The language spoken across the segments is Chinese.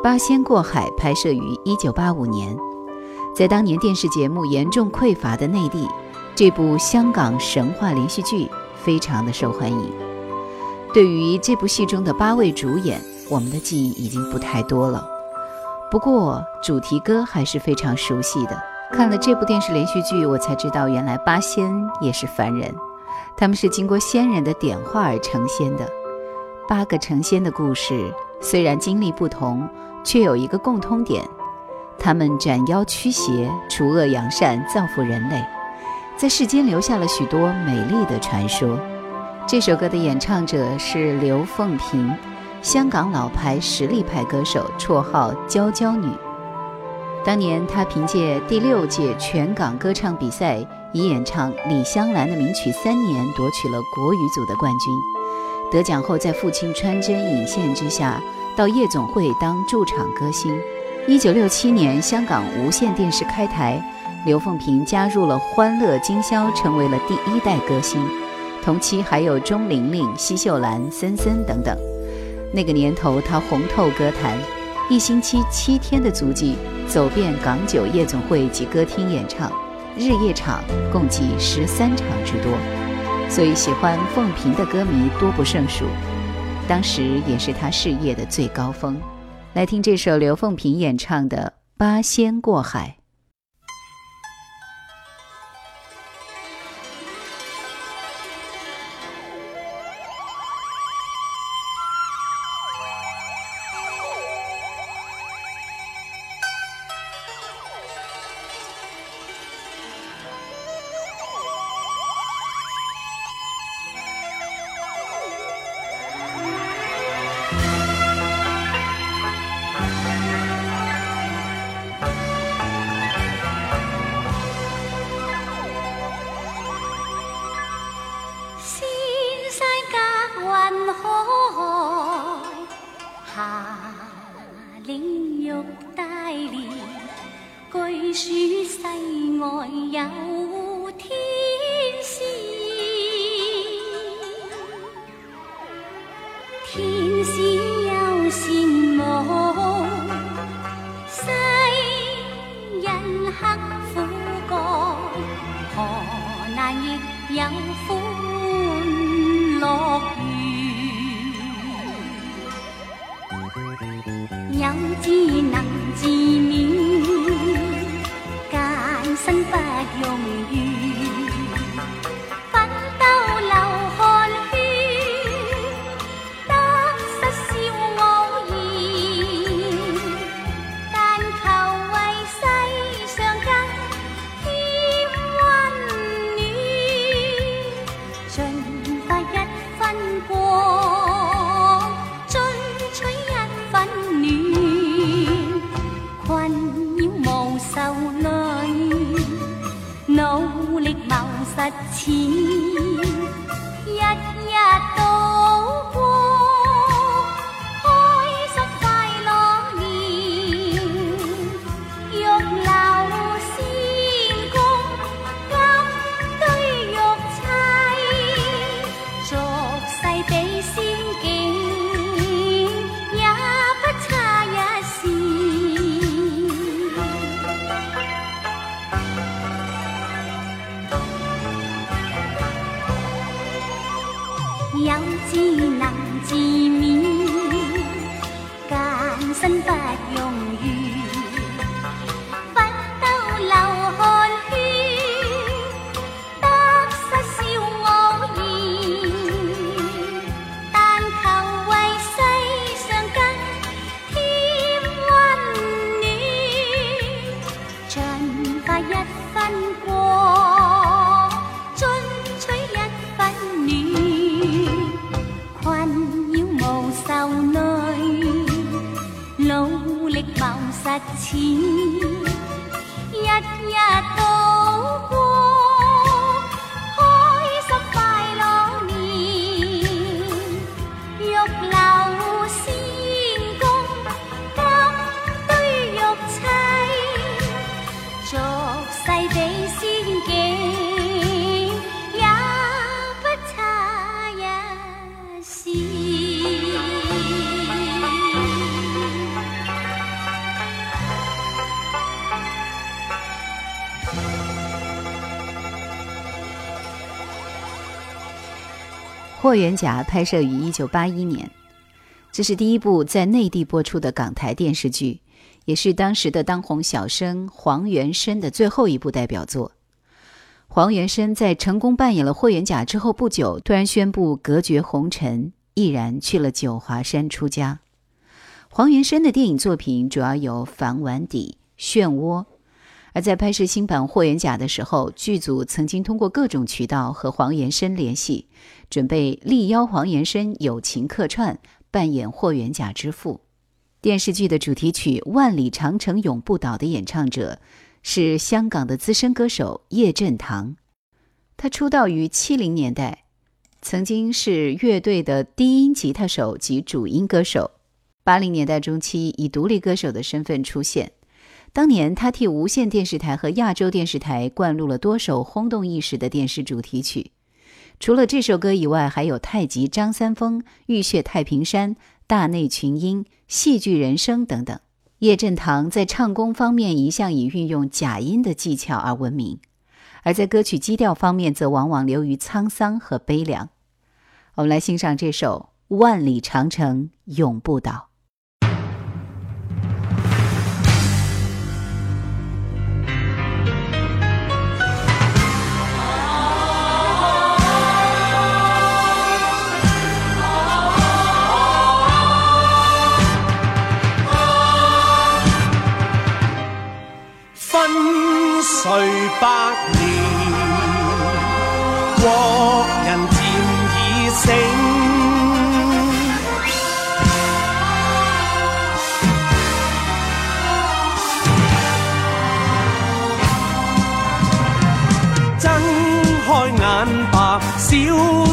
八仙过海》拍摄于1985年，在当年电视节目严重匮乏的内地，这部香港神话连续剧非常的受欢迎。对于这部戏中的八位主演，我们的记忆已经不太多了，不过主题歌还是非常熟悉的。看了这部电视连续剧，我才知道原来八仙也是凡人，他们是经过仙人的点化而成仙的。八个成仙的故事虽然经历不同。却有一个共通点，他们斩妖驱邪、除恶扬善、造福人类，在世间留下了许多美丽的传说。这首歌的演唱者是刘凤萍，香港老牌实力派歌手，绰号“娇娇女”。当年她凭借第六届全港歌唱比赛，以演唱李香兰的名曲《三年》夺取了国语组的冠军。得奖后，在父亲穿针引线之下。到夜总会当驻场歌星。一九六七年，香港无线电视开台，刘凤萍加入了欢乐今宵，成为了第一代歌星。同期还有钟玲玲、奚秀兰、森森等等。那个年头，她红透歌坛，一星期七天的足迹，走遍港九夜总会及歌厅演唱，日夜场共计十三场之多，所以喜欢凤萍的歌迷多不胜数。当时也是他事业的最高峰，来听这首刘凤萍演唱的《八仙过海》。霍元甲》拍摄于一九八一年，这是第一部在内地播出的港台电视剧，也是当时的当红小生黄元申的最后一部代表作。黄元申在成功扮演了霍元甲之后不久，突然宣布隔绝红尘，毅然去了九华山出家。黄元申的电影作品主要有《房碗底》《漩涡》。而在拍摄新版《霍元甲》的时候，剧组曾经通过各种渠道和黄延申联系，准备力邀黄延申友情客串，扮演霍元甲之父。电视剧的主题曲《万里长城永不倒》的演唱者是香港的资深歌手叶振棠，他出道于七零年代，曾经是乐队的低音吉他手及主音歌手。八零年代中期，以独立歌手的身份出现。当年，他替无线电视台和亚洲电视台灌录了多首轰动一时的电视主题曲。除了这首歌以外，还有《太极张三丰》《浴血太平山》《大内群英》《戏剧人生》等等。叶振棠在唱功方面一向以运用假音的技巧而闻名，而在歌曲基调方面则往往流于沧桑和悲凉。我们来欣赏这首《万里长城永不倒》。岁百年，国人渐已醒。睁开眼吧，小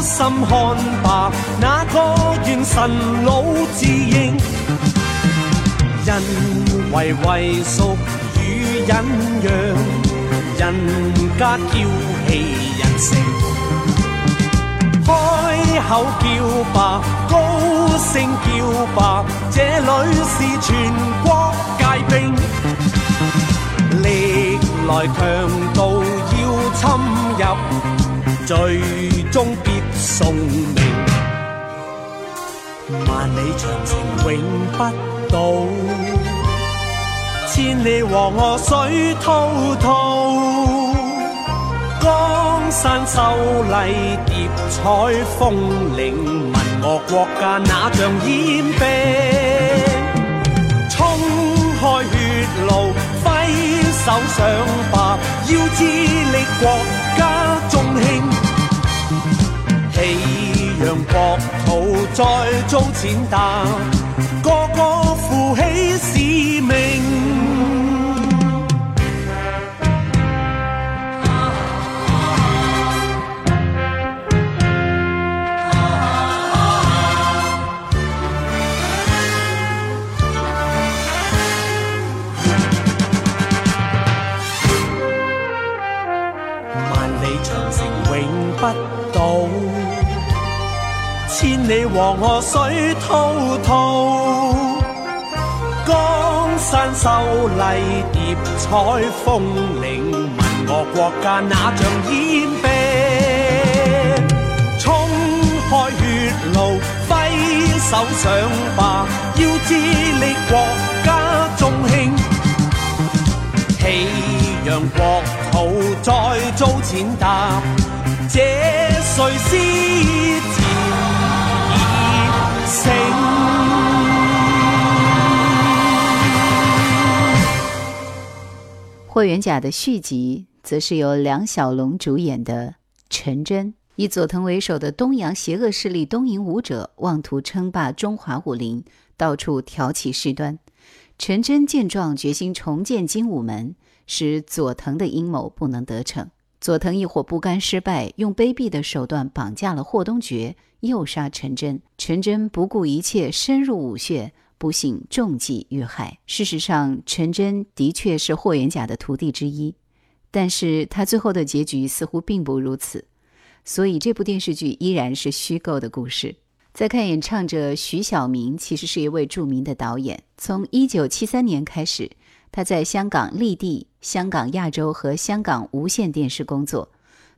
心看吧，那个愿神老自认，人为为属与忍让。人家娇气人性，开口叫吧，高声叫吧，这里是全国皆兵，历来强盗要侵入，最终必送命。万里长城永不倒。千里黄河水滔滔，江山秀丽叠彩峰岭，问我国家哪像烟兵？冲开血路，挥手上吧，要致力国家中兴，喜让国土再遭践踏，千里黄河水滔滔，江山秀丽叠彩峰岭，问我国家哪像烟兵？冲开血路，挥手上吧，要致力国家中兴，岂让国土再遭践踏？这谁是？霍元甲的续集，则是由梁小龙主演的《陈真》，以佐藤为首的东洋邪恶势力东瀛武者妄图称霸中华武林，到处挑起事端，陈真见状，决心重建精武门，使佐藤的阴谋不能得逞。佐藤一伙不甘失败，用卑鄙的手段绑架了霍东觉，诱杀陈真。陈真不顾一切，深入武穴，不幸中计遇害。事实上，陈真的确是霍元甲的徒弟之一，但是他最后的结局似乎并不如此。所以，这部电视剧依然是虚构的故事。再看演唱者徐晓明，其实是一位著名的导演。从一九七三年开始，他在香港立地、香港亚洲和香港无线电视工作，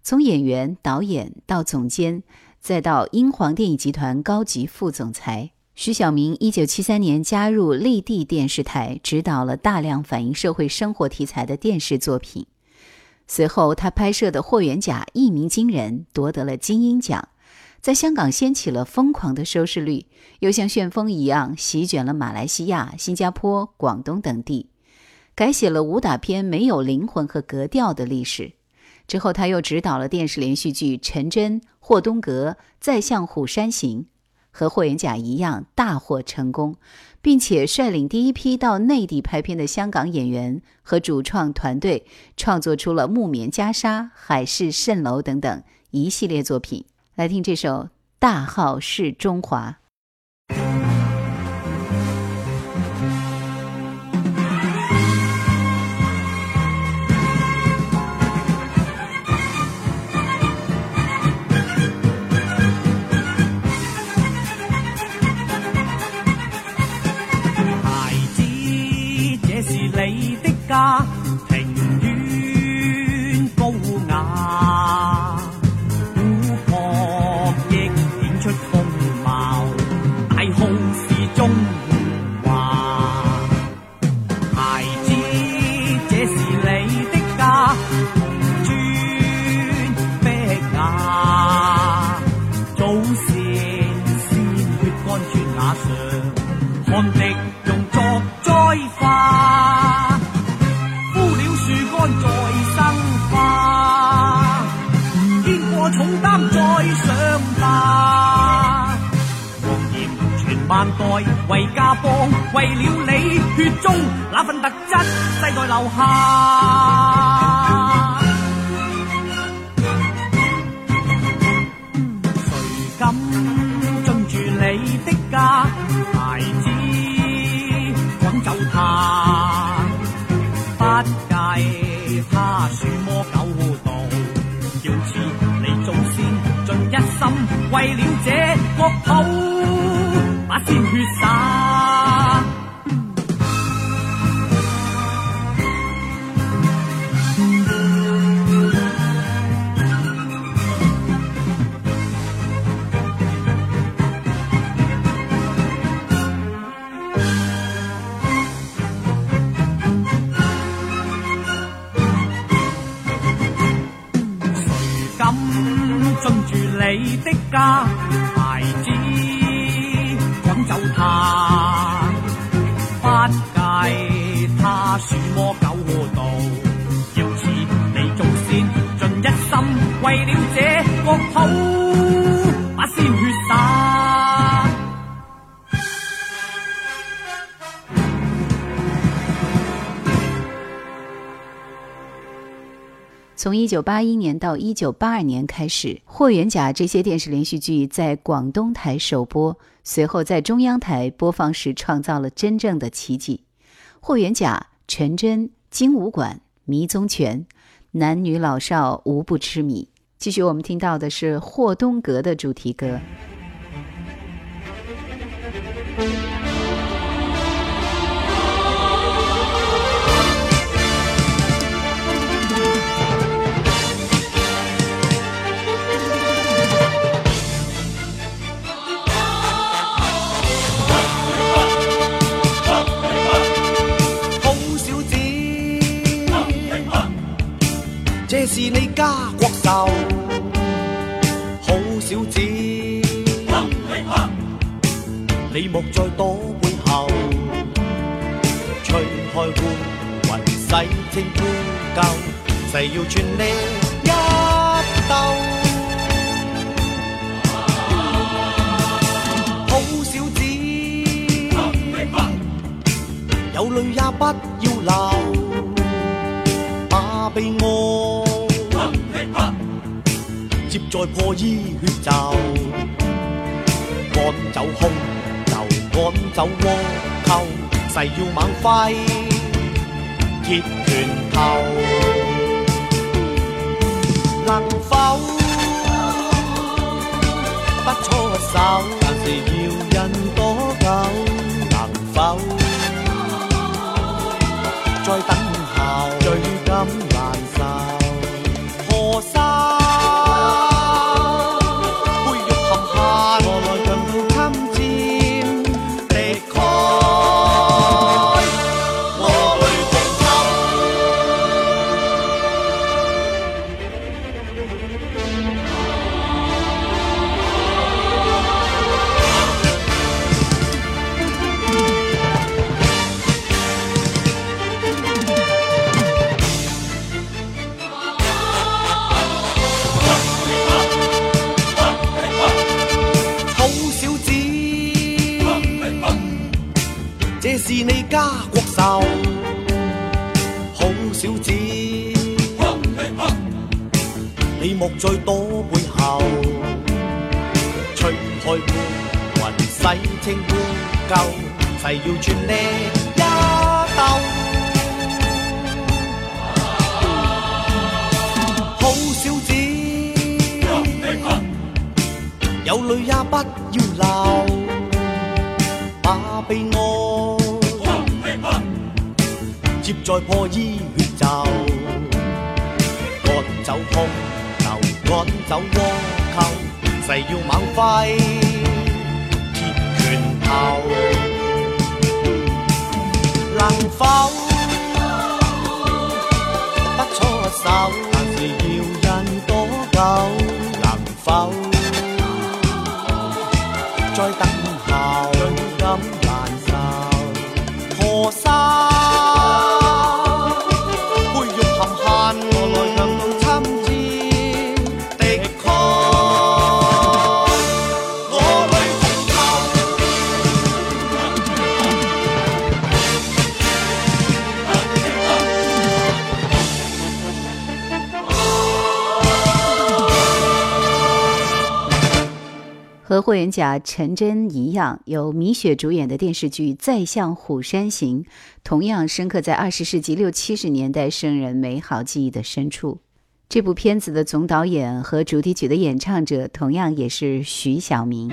从演员、导演到总监，再到英皇电影集团高级副总裁。徐小明一九七三年加入立地电视台，执导了大量反映社会生活题材的电视作品。随后，他拍摄的《霍元甲》一鸣惊人，夺得了金鹰奖，在香港掀起了疯狂的收视率，又像旋风一样席卷了马来西亚、新加坡、广东等地，改写了武打片没有灵魂和格调的历史。之后，他又执导了电视连续剧《陈真》《霍东阁》《再向虎山行》。和霍元甲一样大获成功，并且率领第一批到内地拍片的香港演员和主创团队，创作出了《木棉袈裟》《海市蜃楼》等等一系列作品。来听这首《大号是中华》。为家邦，为了你，血中那份特质，世代留下。谁敢进住你的家，孩子赶走他，不计他鼠魔狗盗，要似你祖先尽一心，为了这国土。把鲜血洒九八一年到一九八二年开始，《霍元甲》这些电视连续剧在广东台首播。随后在中央台播放时，创造了真正的奇迹。霍元甲、陈真、精武馆、迷踪拳，男女老少无不痴迷。继续，我们听到的是霍东阁的主题歌。这是你家国仇，好小子，你莫再躲背后，吹开乌云洗清污垢，誓要全力一斗。好小子，有泪也不要流，悲哀接在破衣血袖，赶走空就赶走倭寇，誓要猛挥铁拳头，能否不出手？但是要忍多久？能否再等你莫再躲背后，吹开乌云洗清污垢，誓要全力一斗。好小子。有泪也不要流，把悲哀接在破衣血袖，趕走空流，趕走倭寇，誓要猛挥铁拳头，能否不出手？但是要忍多久？能否？再等和霍元甲、陈真一样，由米雪主演的电视剧《再向虎山行》，同样深刻在二十世纪六七十年代生人美好记忆的深处。这部片子的总导演和主题曲的演唱者，同样也是徐晓明。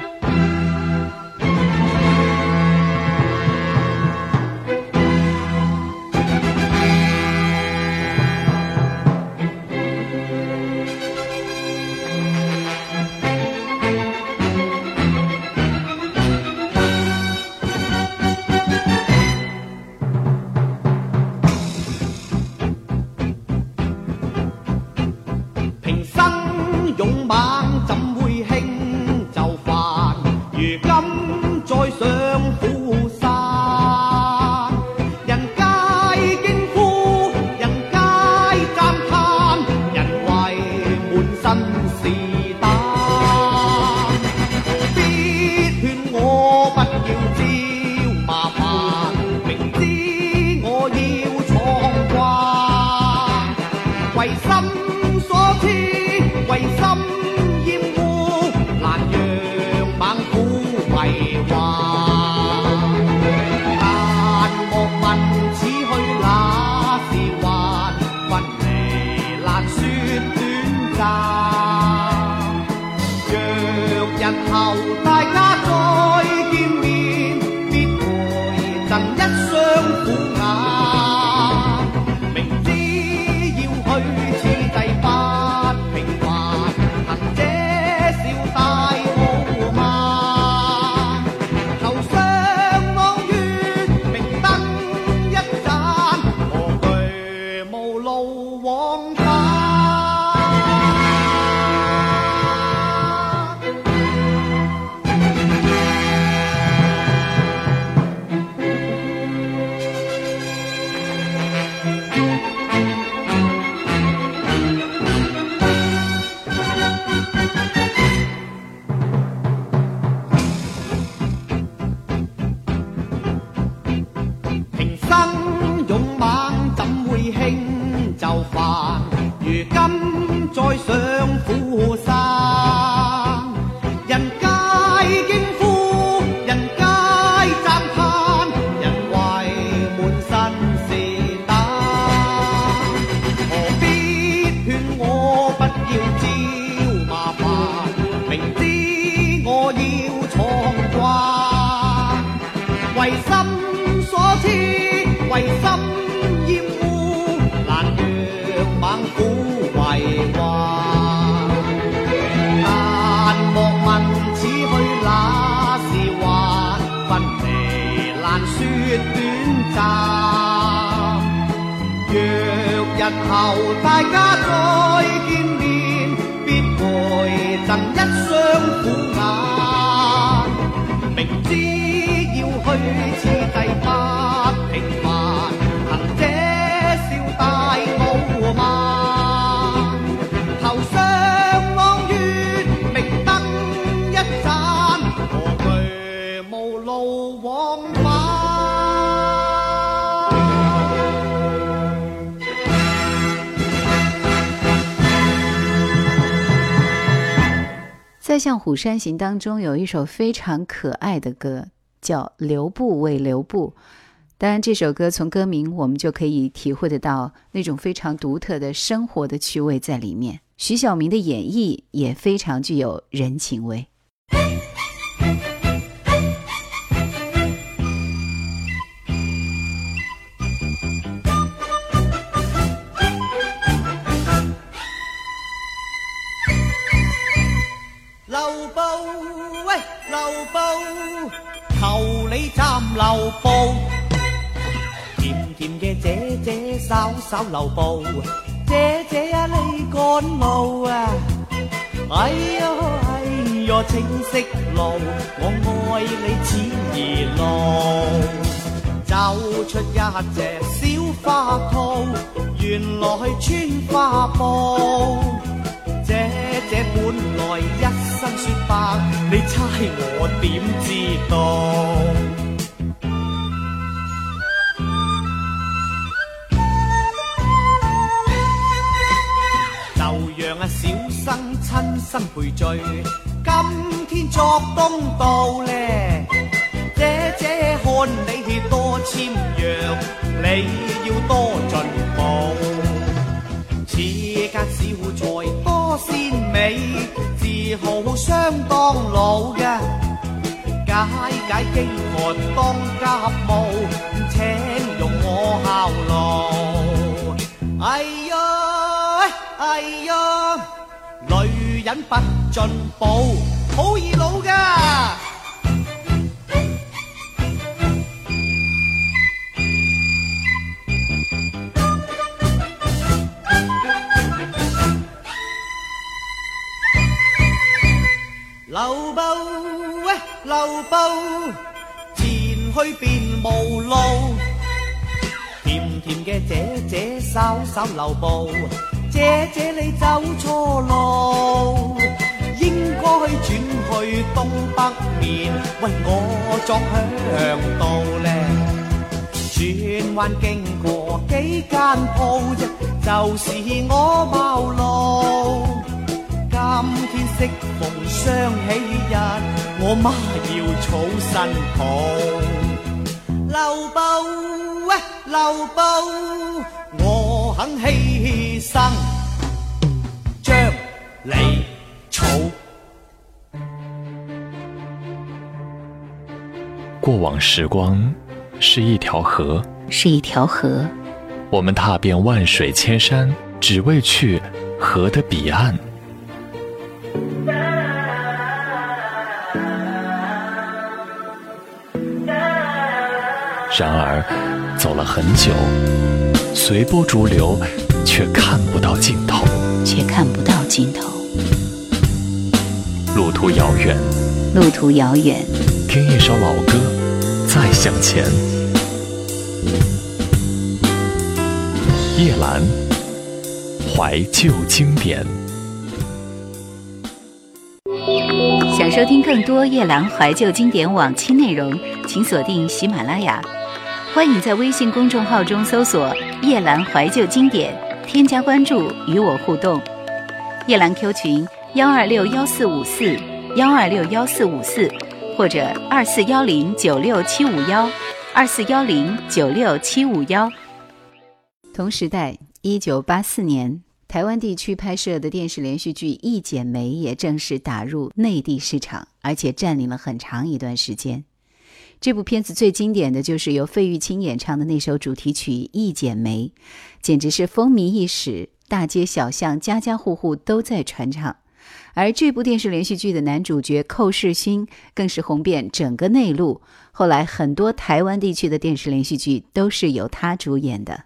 山行》当中有一首非常可爱的歌，叫《留步为留步》。当然，这首歌从歌名我们就可以体会得到那种非常独特的生活的趣味在里面。徐小明的演绎也非常具有人情味。求你站留步。甜甜嘅姐姐稍稍留步，姐姐啊你趕路啊！哎呀哎呀，請息路，我爱你似儿路。走出一只小花兔，原来穿花布。姐姐本来一身雪白，你猜我点知道？亲身陪罪，今天作东道咧。姐姐看你多謙讓，你要多進步。此間小菜多鮮美，自豪相當老嘅，解解饥渴當家務，請容我效勞。哎呀，哎呀，女人不進步，好易老噶。留步喂，留步，前去便無路。甜甜嘅姐姐稍稍留步，姐姐你走错路，应该转去东北面，为我作向道咧。转弯经过几间铺，就是我茅廬。今天适逢双喜日，我妈要草新抱。留步喂，留步，我肯犧牲，將你草。过往时光是一条河，是一条河，我们踏遍万水千山，只为去河的彼岸。然而，走了很久，随波逐流，却看不到尽头。却看不到尽头。路途遥远，路途遥远，听一首老歌，再向前。叶兰，怀旧经典。想收听更多夜兰怀旧经典往期内容，请锁定喜马拉雅。欢迎在微信公众号中搜索“夜兰怀旧经典”，添加关注与我互动。夜兰 Q 群：幺二六幺四五四幺二六幺四五四，或者二四幺零九六七五幺二四幺零九六七五幺。同时代，一九八四年，台湾地区拍摄的电视连续剧《一剪梅》也正式打入内地市场，而且占领了很长一段时间。这部片子最经典的就是由费玉清演唱的那首主题曲《一剪梅》，简直是风靡一时，大街小巷、家家户户都在传唱。而这部电视连续剧的男主角寇世勋更是红遍整个内陆，后来很多台湾地区的电视连续剧都是由他主演的。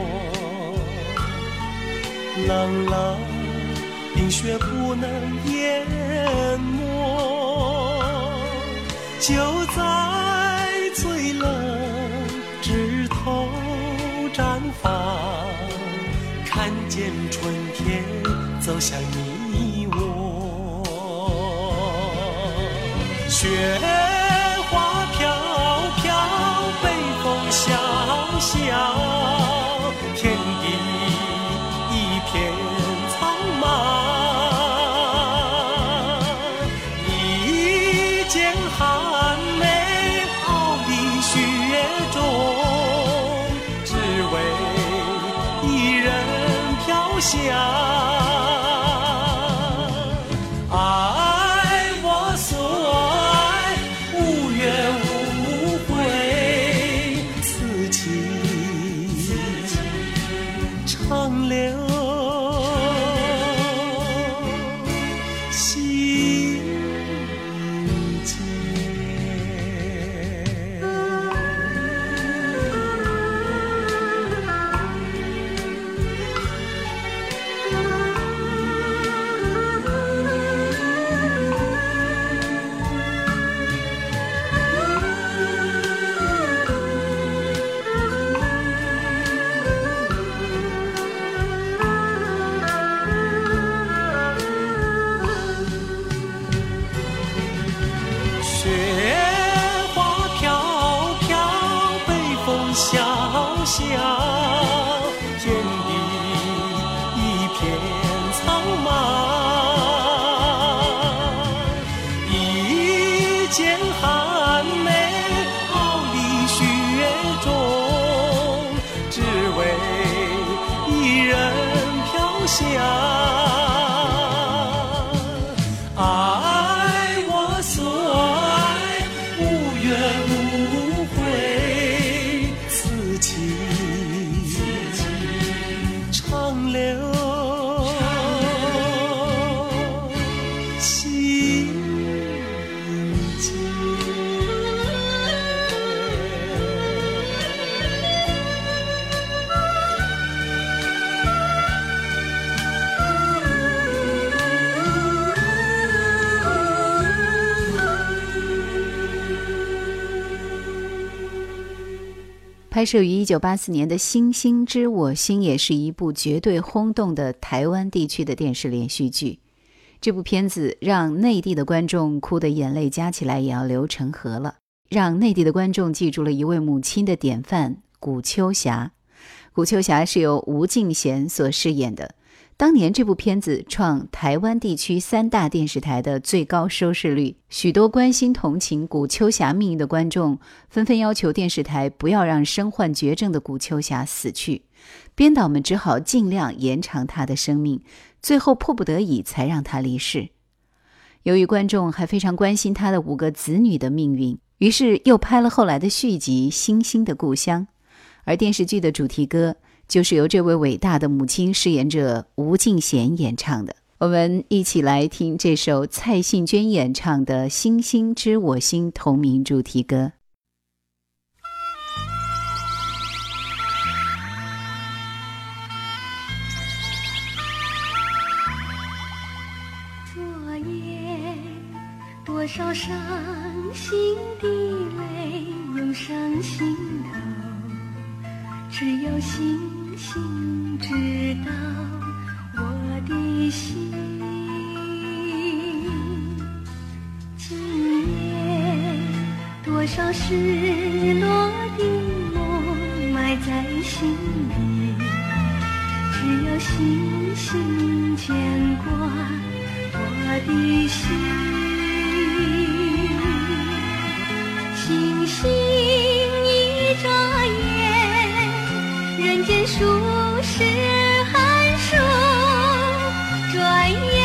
冷冷冰雪不能淹没，就在最冷枝头绽放，看见春天走向你我，雪。拍摄于一九八四年的《星星知我心》也是一部绝对轰动的台湾地区的电视连续剧。这部片子让内地的观众哭得眼泪加起来也要流成河了，让内地的观众记住了一位母亲的典范——古秋霞。古秋霞是由吴敬贤所饰演的。当年这部片子创台湾地区三大电视台的最高收视率，许多关心同情古秋霞命运的观众纷纷要求电视台不要让身患绝症的古秋霞死去，编导们只好尽量延长她的生命，最后迫不得已才让她离世。由于观众还非常关心她的五个子女的命运，于是又拍了后来的续集《星星的故乡》，而电视剧的主题歌。就是由这位伟大的母亲饰演者吴敬贤演唱的，我们一起来听这首蔡幸娟演唱的《星星知我心》同名主题歌。昨夜多少伤心的泪涌上心头，只有心。心知道我的心，今夜多少失落的梦埋在心里，只有星星牵挂我的心，星星一眨眼，人间数十寒暑转眼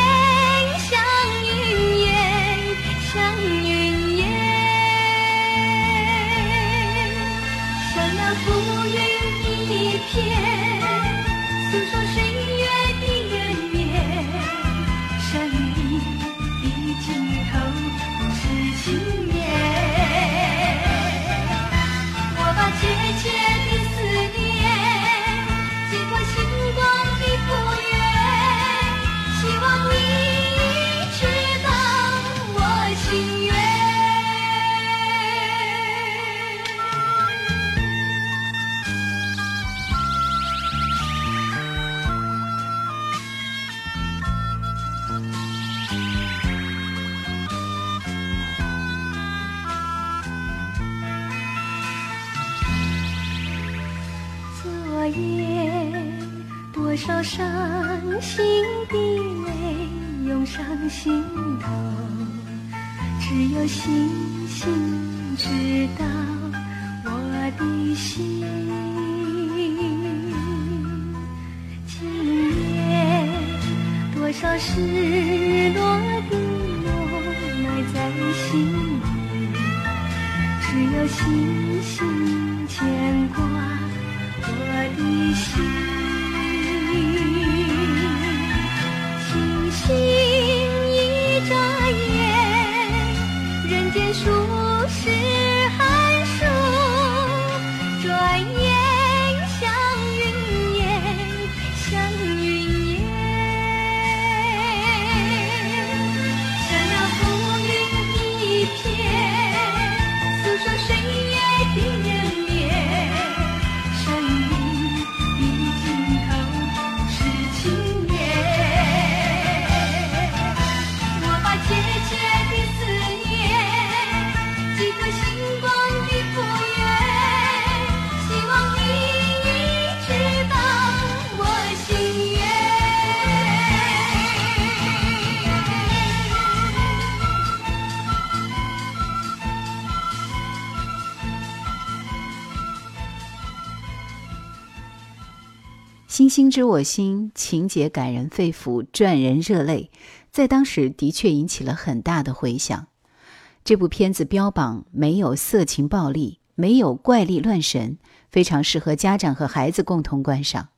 心知我心，情节感人肺腑，赚人热泪，在当时的确引起了很大的回响。这部片子标榜没有色情暴力，没有怪力乱神，非常适合家长和孩子共同观赏。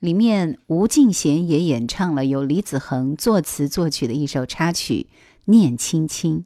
里面吴敬贤也演唱了由李子恒作词作曲的一首插曲《念青青》。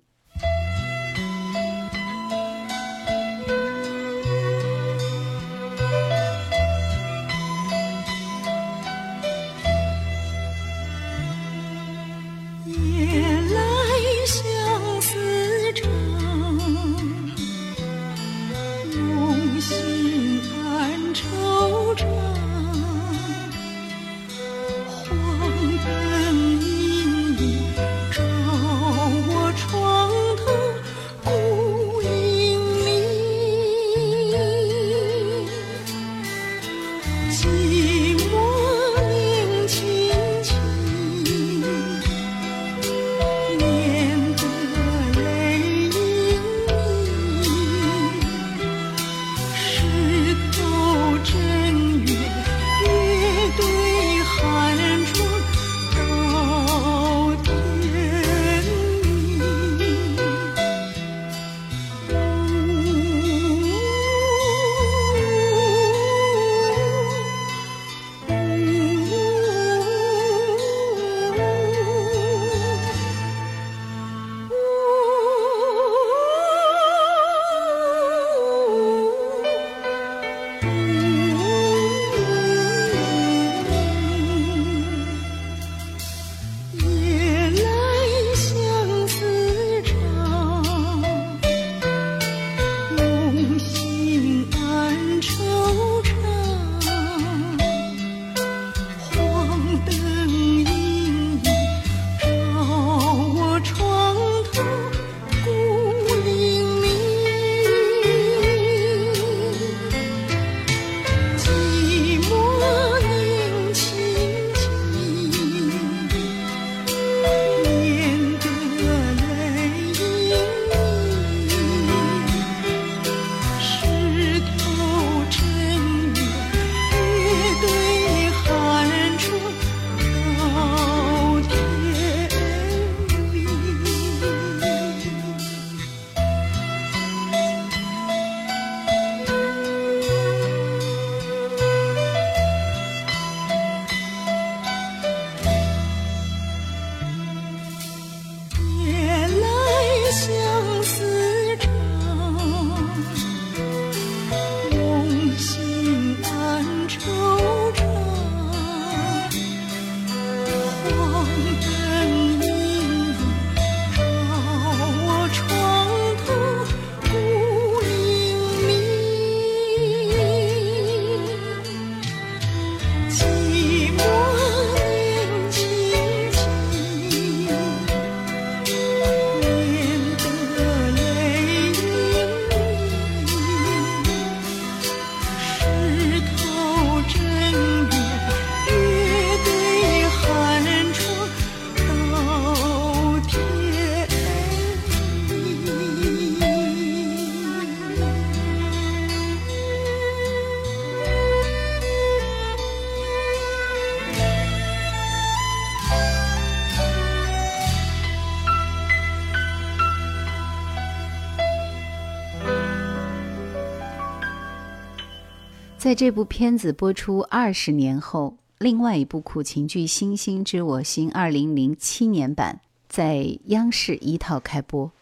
在这部片子播出二十年后，另外一部苦情剧《星星知我心》二零零七年版在央视一套开播。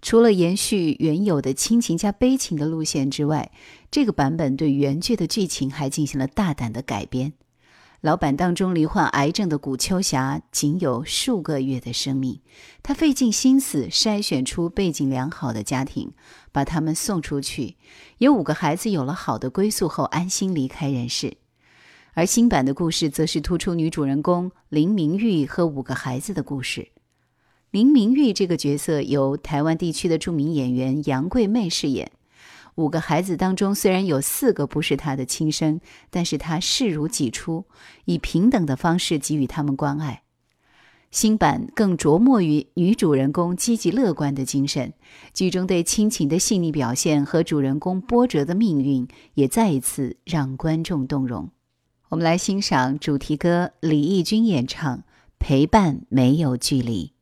除了延续原有的亲情加悲情的路线之外，这个版本对原剧的剧情还进行了大胆的改编。老板当中罹患癌症的古秋霞仅有数个月的生命，他费尽心思筛选出背景良好的家庭，把他们送出去。有五个孩子有了好的归宿后，安心离开人世。而新版的故事则是突出女主人公林明玉和五个孩子的故事。林明玉这个角色由台湾地区的著名演员杨贵妹饰演。五个孩子当中，虽然有四个不是他的亲生，但是他视如己出，以平等的方式给予他们关爱。新版更着墨于女主人公积极乐观的精神，剧中对亲情的细腻表现和主人公波折的命运，也再一次让观众动容。我们来欣赏主题歌，李翊君演唱《陪伴没有距离》。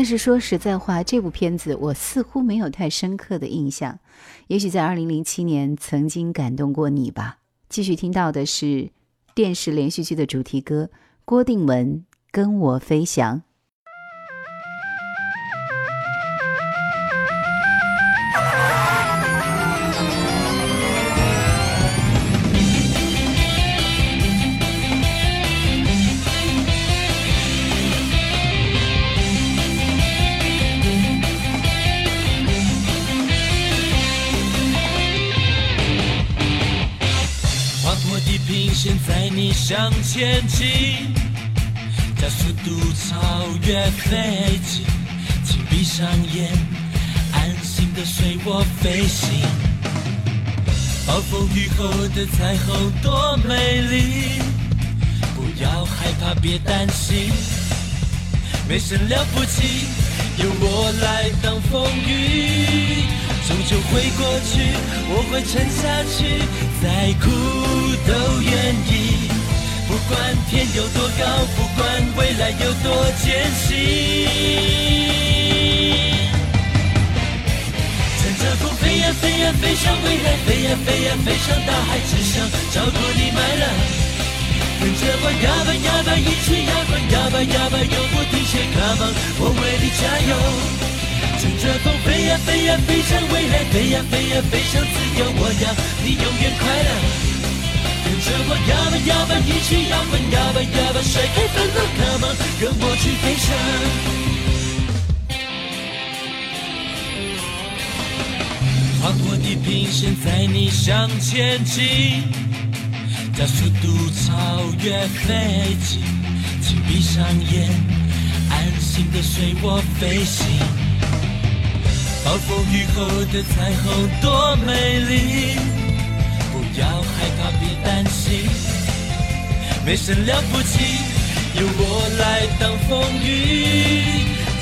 但是说实在话，这部片子我似乎没有太深刻的印象。也许在二零零七年曾经感动过你吧。继续听到的是电视连续剧的主题歌，郭定文《跟我飞翔》。前进，加速度超越飞机，请闭上眼，安心的随我飞行。暴风雨后的彩虹多美丽，不要害怕，别担心，没什么了不起，由我来挡风雨。终究会过去，我会撑下去，再苦都愿意。不管天有多高，不管未来有多艰辛。乘着风飞呀飞呀飞向未来，飞呀飞呀飞向大海之上，找过你买了。跟着我摇摆摇摆，一起摇滚摇摆摇摆，永不停歇，Come on，我为你加油。乘着风飞呀飞呀飞向未来，飞呀飞呀飞向自由，我要你永远快乐。跟我摇摆摇摆，一起摇滚摇摆摇摆，甩开烦恼，Come on，跟我去飞翔。划破地平线，载你向前进，加速度超越飞机，请闭上眼，安心的随我飞行。暴风雨后的彩虹多美丽，不要害怕，别担心，没什么了不起，由我来挡风雨，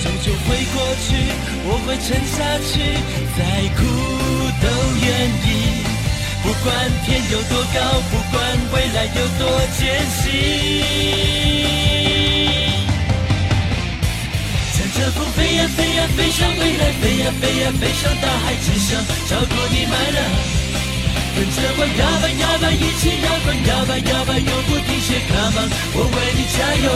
终究会过去，我会撑下去，再苦都愿意。不管天有多高，不管未来有多艰辛。乘着风飞呀飞呀飞向未来，飞呀飞呀飞向大海之上，找过你买了。跟着我摇摆摇摆，一起摇摆摇摆摇摆，永不停歇，Come on，我为你加油。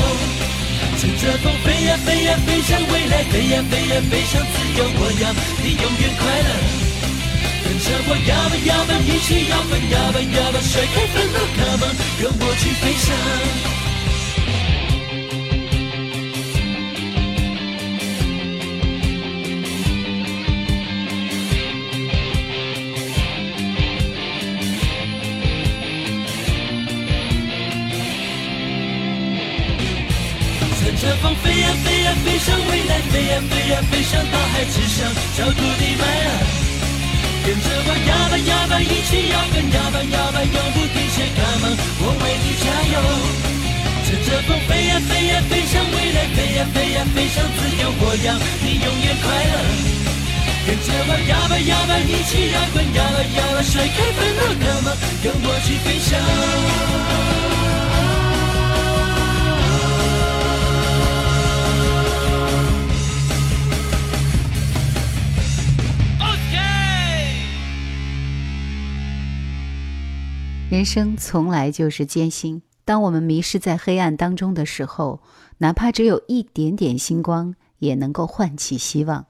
乘着风飞呀飞呀飞向未来，飞呀飞呀飞向自由，我要你永远快乐。跟着我摇摆摇摆，一起摇摆摇摆摇摆，甩开烦恼，Come on，跟我去飞翔。乘着风飞呀飞呀飞向未来，飞呀飞呀飞向大海之上，小土地埋了。跟着我摇摆摇摆，一起摇滚摇摆摇摆，永不停歇，Come on，我为你加油。乘着风飞呀飞呀飞向未来，飞呀飞呀飞向自由，我要你永远快乐。跟着我摇摆摇摆，一起摇滚摇摆摇摆，甩开烦恼，Come on，跟我去飞翔。人生从来就是艰辛，当我们迷失在黑暗当中的时候，哪怕只有一点点星光，也能够唤起希望。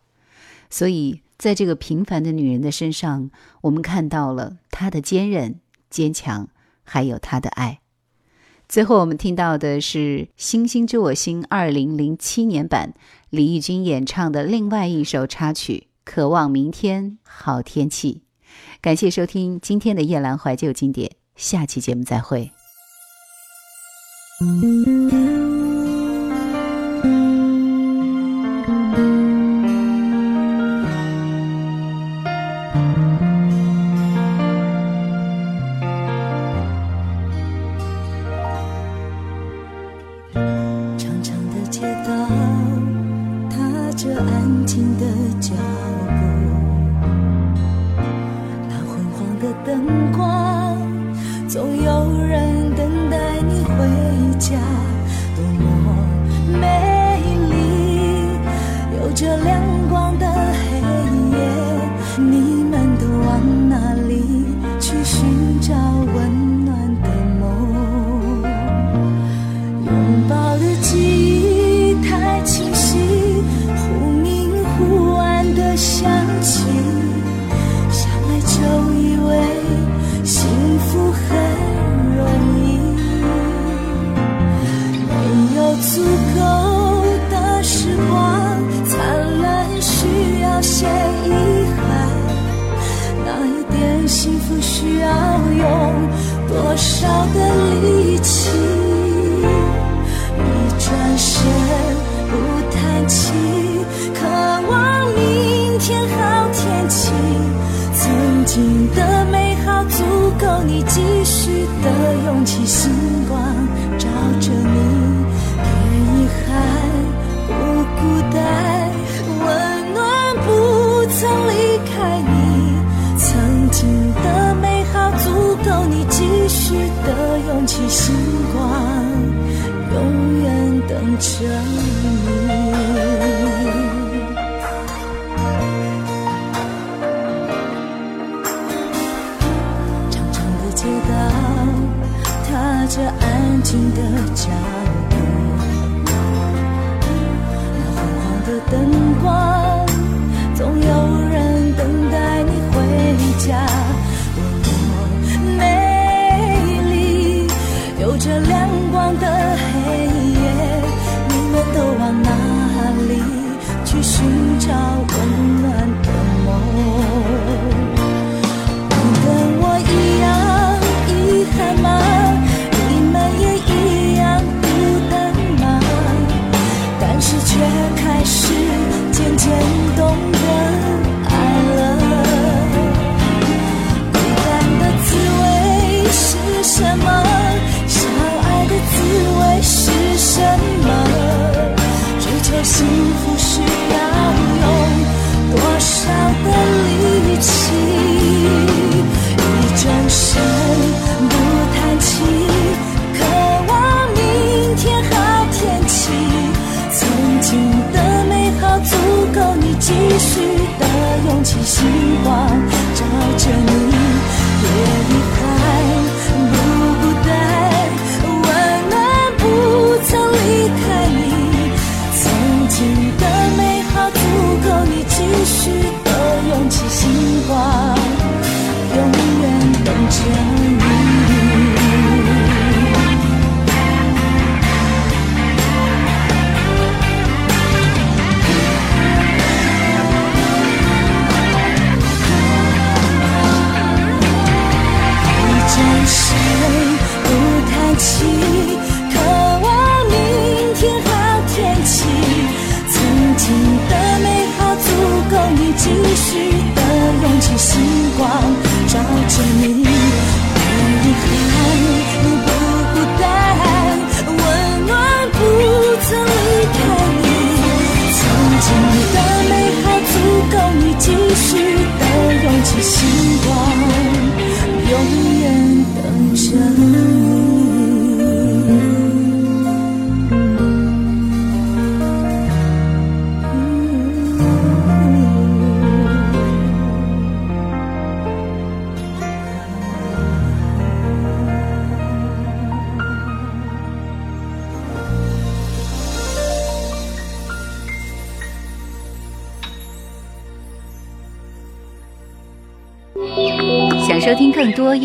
所以，在这个平凡的女人的身上，我们看到了她的坚韧、坚强，还有她的爱。最后，我们听到的是《星星知我心》二零零七年版李翊君演唱的另外一首插曲《渴望明天好天气》。感谢收听今天的夜阑怀旧经典，下期节目再会。继续的勇气，星光永远等着你。长长的街道，踏着安静的脚步，那昏黄的灯光。的两